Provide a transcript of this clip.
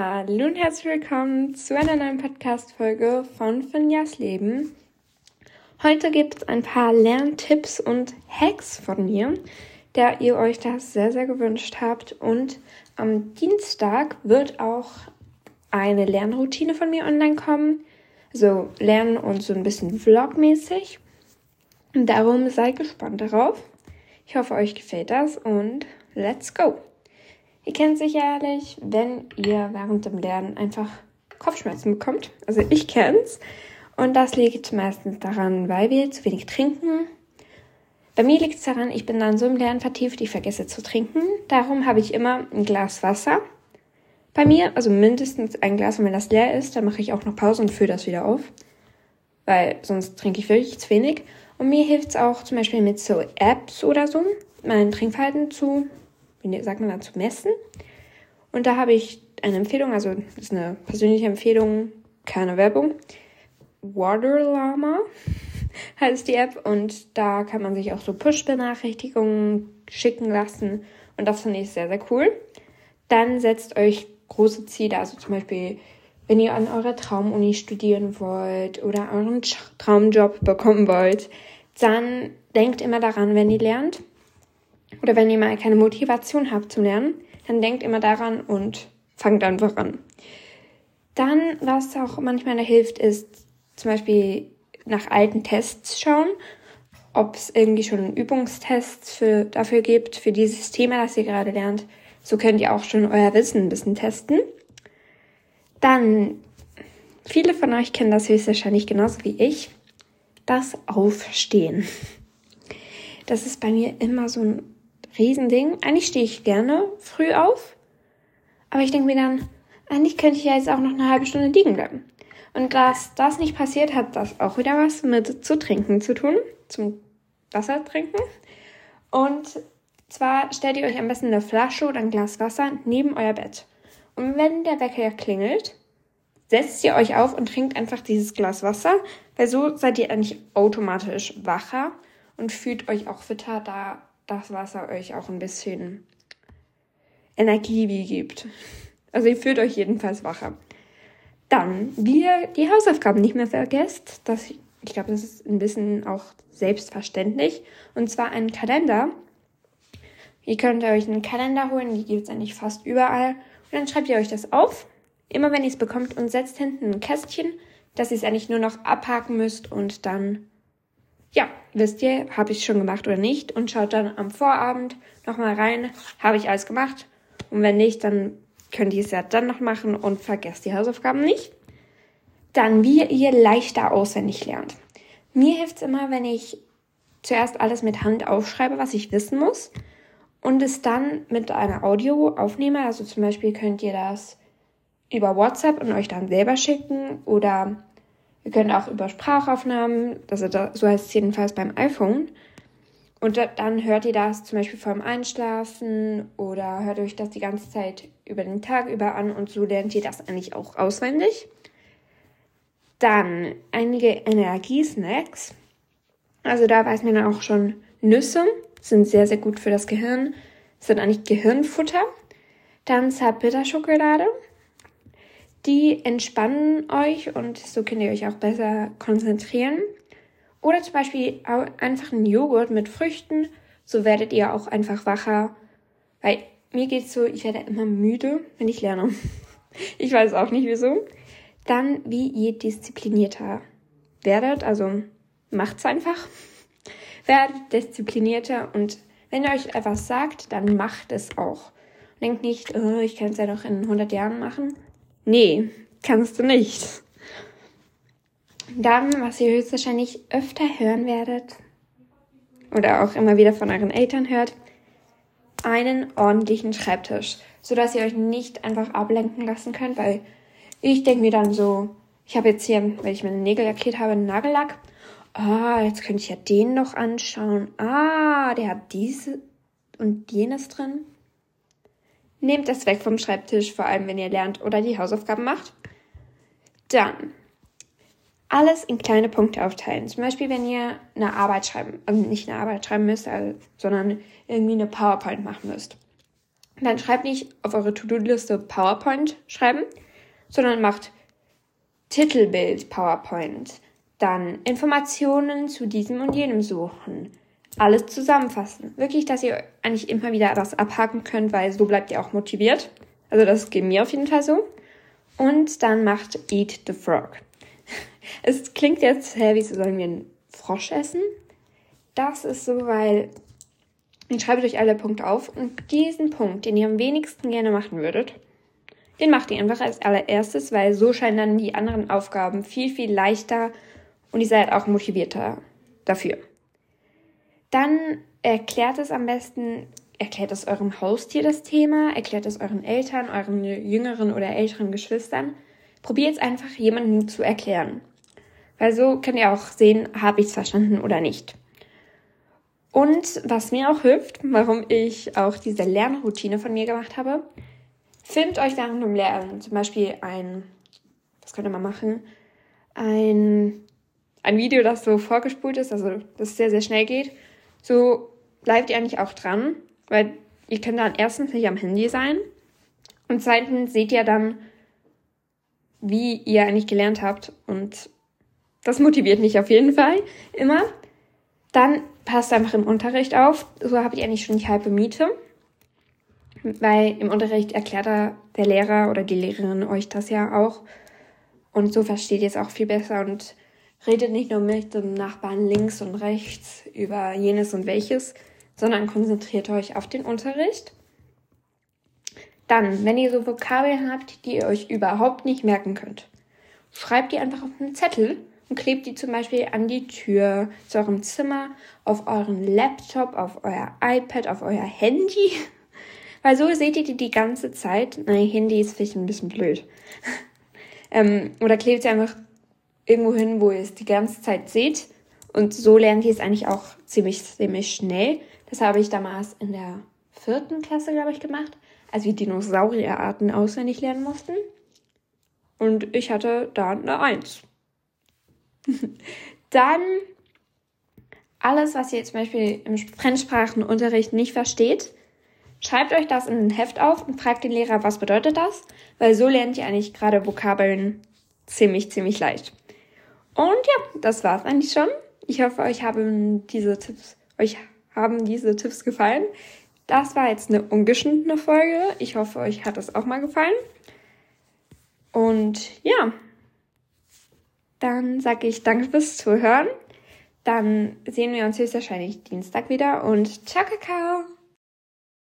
Hallo und herzlich willkommen zu einer neuen Podcast-Folge von Finjas Leben. Heute gibt es ein paar Lerntipps und Hacks von mir, da ihr euch das sehr, sehr gewünscht habt. Und am Dienstag wird auch eine Lernroutine von mir online kommen. So lernen und so ein bisschen vlogmäßig. Darum seid gespannt darauf. Ich hoffe, euch gefällt das und let's go! Ihr kennt sicherlich, wenn ihr während dem Lernen einfach Kopfschmerzen bekommt. Also ich kenn's. Und das liegt meistens daran, weil wir zu wenig trinken. Bei mir liegt es daran, ich bin dann so im Lernen vertieft, ich vergesse zu trinken. Darum habe ich immer ein Glas Wasser. Bei mir, also mindestens ein Glas, und wenn das leer ist, dann mache ich auch noch Pause und fülle das wieder auf. Weil sonst trinke ich wirklich zu wenig. Und mir hilft es auch zum Beispiel mit so Apps oder so, mein Trinkverhalten zu wie sagt man da, zu messen. Und da habe ich eine Empfehlung, also das ist eine persönliche Empfehlung, keine Werbung. Water Llama heißt die App und da kann man sich auch so Push-Benachrichtigungen schicken lassen und das finde ich sehr, sehr cool. Dann setzt euch große Ziele, also zum Beispiel, wenn ihr an eurer Traumuni studieren wollt oder euren Traumjob bekommen wollt, dann denkt immer daran, wenn ihr lernt, oder wenn ihr mal keine Motivation habt zum Lernen, dann denkt immer daran und fangt einfach an. Dann, was auch manchmal hilft, ist zum Beispiel nach alten Tests schauen, ob es irgendwie schon Übungstests für, dafür gibt, für dieses Thema, das ihr gerade lernt. So könnt ihr auch schon euer Wissen ein bisschen testen. Dann, viele von euch kennen das höchstwahrscheinlich genauso wie ich, das Aufstehen. Das ist bei mir immer so ein Riesending. Eigentlich stehe ich gerne früh auf, aber ich denke mir dann, eigentlich könnte ich ja jetzt auch noch eine halbe Stunde liegen bleiben. Und dass das nicht passiert, hat das auch wieder was mit zu trinken zu tun, zum Wasser trinken. Und zwar stellt ihr euch am besten eine Flasche oder ein Glas Wasser neben euer Bett. Und wenn der Wecker klingelt, setzt ihr euch auf und trinkt einfach dieses Glas Wasser, weil so seid ihr eigentlich automatisch wacher und fühlt euch auch fitter, da das Wasser euch auch ein bisschen Energie wie gibt. Also ihr fühlt euch jedenfalls wacher. Dann, wie ihr die Hausaufgaben nicht mehr vergesst, das, ich glaube, das ist ein bisschen auch selbstverständlich, und zwar einen Kalender. Ihr könnt euch einen Kalender holen, die gibt es eigentlich fast überall. Und dann schreibt ihr euch das auf, immer wenn ihr es bekommt, und setzt hinten ein Kästchen, dass ihr es eigentlich nur noch abhaken müsst und dann ja, wisst ihr, habe ich schon gemacht oder nicht und schaut dann am Vorabend nochmal rein, habe ich alles gemacht und wenn nicht, dann könnt ihr es ja dann noch machen und vergesst die Hausaufgaben nicht. Dann, wie ihr leichter auswendig lernt. Mir hilft es immer, wenn ich zuerst alles mit Hand aufschreibe, was ich wissen muss und es dann mit einer Audio aufnehme. Also zum Beispiel könnt ihr das über WhatsApp und euch dann selber schicken oder Ihr könnt auch über Sprachaufnahmen, also da, so heißt es jedenfalls beim iPhone. Und da, dann hört ihr das zum Beispiel vorm Einschlafen oder hört euch das die ganze Zeit über den Tag über an und so lernt ihr das eigentlich auch auswendig. Dann einige Energiesnacks. Also da weiß man auch schon, Nüsse sind sehr, sehr gut für das Gehirn. Sind eigentlich Gehirnfutter. Dann Zartbitterschokolade. Die entspannen euch und so könnt ihr euch auch besser konzentrieren. Oder zum Beispiel einfach einen Joghurt mit Früchten, so werdet ihr auch einfach wacher. Weil mir geht's so, ich werde immer müde, wenn ich lerne. Ich weiß auch nicht wieso. Dann, wie ihr disziplinierter werdet, also macht's einfach. Werdet disziplinierter und wenn ihr euch etwas sagt, dann macht es auch. Denkt nicht, oh, ich kann es ja noch in 100 Jahren machen. Nee, kannst du nicht. Dann, was ihr höchstwahrscheinlich öfter hören werdet oder auch immer wieder von euren Eltern hört, einen ordentlichen Schreibtisch, sodass ihr euch nicht einfach ablenken lassen könnt, weil ich denke mir dann so, ich habe jetzt hier, weil ich meine Nägel lackiert habe, einen Nagellack. Ah, jetzt könnte ich ja den noch anschauen. Ah, der hat diese und jenes drin. Nehmt das weg vom Schreibtisch, vor allem wenn ihr lernt oder die Hausaufgaben macht. Dann alles in kleine Punkte aufteilen. Zum Beispiel, wenn ihr eine Arbeit schreiben, also nicht eine Arbeit schreiben müsst, also, sondern irgendwie eine PowerPoint machen müsst. dann schreibt nicht auf eure To-Do-Liste PowerPoint schreiben, sondern macht Titelbild PowerPoint, dann Informationen zu diesem und jenem suchen, alles zusammenfassen. Wirklich, dass ihr eigentlich immer wieder was abhaken könnt, weil so bleibt ihr auch motiviert. Also das geht mir auf jeden Fall so. Und dann macht Eat the Frog. Es klingt jetzt, hä, wieso sollen wir einen Frosch essen? Das ist so, weil Ihr schreibt euch alle Punkte auf und diesen Punkt, den ihr am wenigsten gerne machen würdet, den macht ihr einfach als allererstes, weil so scheinen dann die anderen Aufgaben viel, viel leichter und ihr seid auch motivierter dafür. Dann erklärt es am besten, erklärt es eurem Haustier das Thema, erklärt es euren Eltern, euren jüngeren oder älteren Geschwistern. Probiert es einfach jemandem zu erklären. Weil so könnt ihr auch sehen, habe ich es verstanden oder nicht. Und was mir auch hilft, warum ich auch diese Lernroutine von mir gemacht habe, filmt euch während dem Lernen zum Beispiel ein, was könnt ihr mal machen, ein, ein Video, das so vorgespult ist, also das sehr, sehr schnell geht. So bleibt ihr eigentlich auch dran, weil ihr könnt dann erstens nicht am Handy sein und zweitens seht ihr dann, wie ihr eigentlich gelernt habt und das motiviert mich auf jeden Fall immer. Dann passt einfach im Unterricht auf. So habt ihr eigentlich schon die halbe Miete. Weil im Unterricht erklärt der Lehrer oder die Lehrerin euch das ja auch. Und so versteht ihr es auch viel besser und redet nicht nur mit dem Nachbarn links und rechts über jenes und welches, sondern konzentriert euch auf den Unterricht. Dann, wenn ihr so Vokabeln habt, die ihr euch überhaupt nicht merken könnt, schreibt die einfach auf einen Zettel und klebt die zum Beispiel an die Tür zu eurem Zimmer, auf euren Laptop, auf euer iPad, auf euer Handy. Weil so seht ihr die die ganze Zeit. Nein, Handy ist vielleicht ein bisschen blöd. ähm, oder klebt sie einfach irgendwo hin, wo ihr es die ganze Zeit seht. Und so lernt ihr es eigentlich auch ziemlich, ziemlich schnell. Das habe ich damals in der vierten Klasse, glaube ich, gemacht, als wir Dinosaurierarten auswendig lernen mussten. Und ich hatte da eine Eins. Dann alles, was ihr zum Beispiel im Fremdsprachenunterricht nicht versteht, schreibt euch das in ein Heft auf und fragt den Lehrer, was bedeutet das? Weil so lernt ihr eigentlich gerade Vokabeln ziemlich, ziemlich leicht. Und ja, das war's eigentlich schon. Ich hoffe, euch haben diese Tipps, euch haben diese Tipps gefallen. Das war jetzt eine ungeschnittene Folge. Ich hoffe, euch hat das auch mal gefallen. Und ja, dann sage ich danke fürs Zuhören. Dann sehen wir uns höchstwahrscheinlich Dienstag wieder und ciao, Kakao!